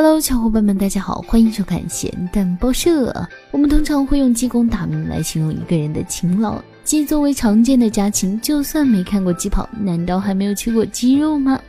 Hello，小伙伴们，大家好，欢迎收看咸蛋报社。我们通常会用鸡公打鸣来形容一个人的勤劳。鸡作为常见的家禽，就算没看过鸡跑，难道还没有吃过鸡肉吗？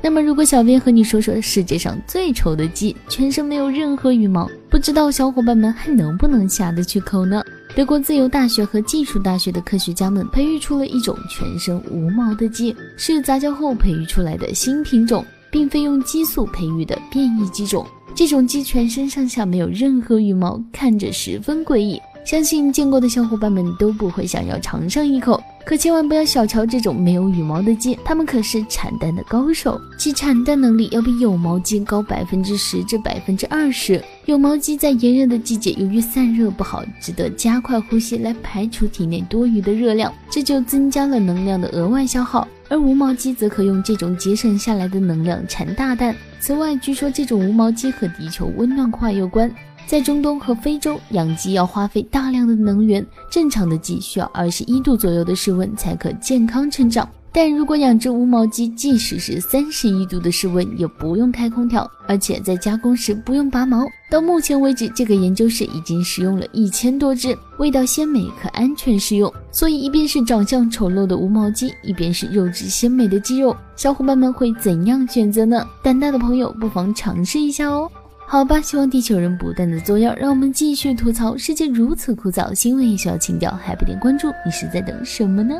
那么，如果小编和你说说世界上最丑的鸡，全身没有任何羽毛，不知道小伙伴们还能不能下得去口呢？德国自由大学和技术大学的科学家们培育出了一种全身无毛的鸡，是杂交后培育出来的新品种，并非用激素培育的变异鸡种。这种鸡全身上下没有任何羽毛，看着十分诡异。相信见过的小伙伴们都不会想要尝上一口，可千万不要小瞧这种没有羽毛的鸡，它们可是产蛋的高手，其产蛋能力要比有毛鸡高百分之十至百分之二十。有毛鸡在炎热的季节，由于散热不好，只得加快呼吸来排除体内多余的热量，这就增加了能量的额外消耗。而无毛鸡则可用这种节省下来的能量产大蛋。此外，据说这种无毛鸡和地球温暖化有关。在中东和非洲养鸡要花费大量的能源，正常的鸡需要二十一度左右的室温才可健康成长。但如果养只无毛鸡，即使是三十一度的室温，也不用开空调，而且在加工时不用拔毛。到目前为止，这个研究室已经使用了一千多只，味道鲜美，可安全食用。所以，一边是长相丑陋的无毛鸡，一边是肉质鲜美的鸡肉，小伙伴们会怎样选择呢？胆大的朋友不妨尝试一下哦。好吧，希望地球人不断的作妖，让我们继续吐槽世界如此枯燥，新闻也需要情调，还不点关注，你是在等什么呢？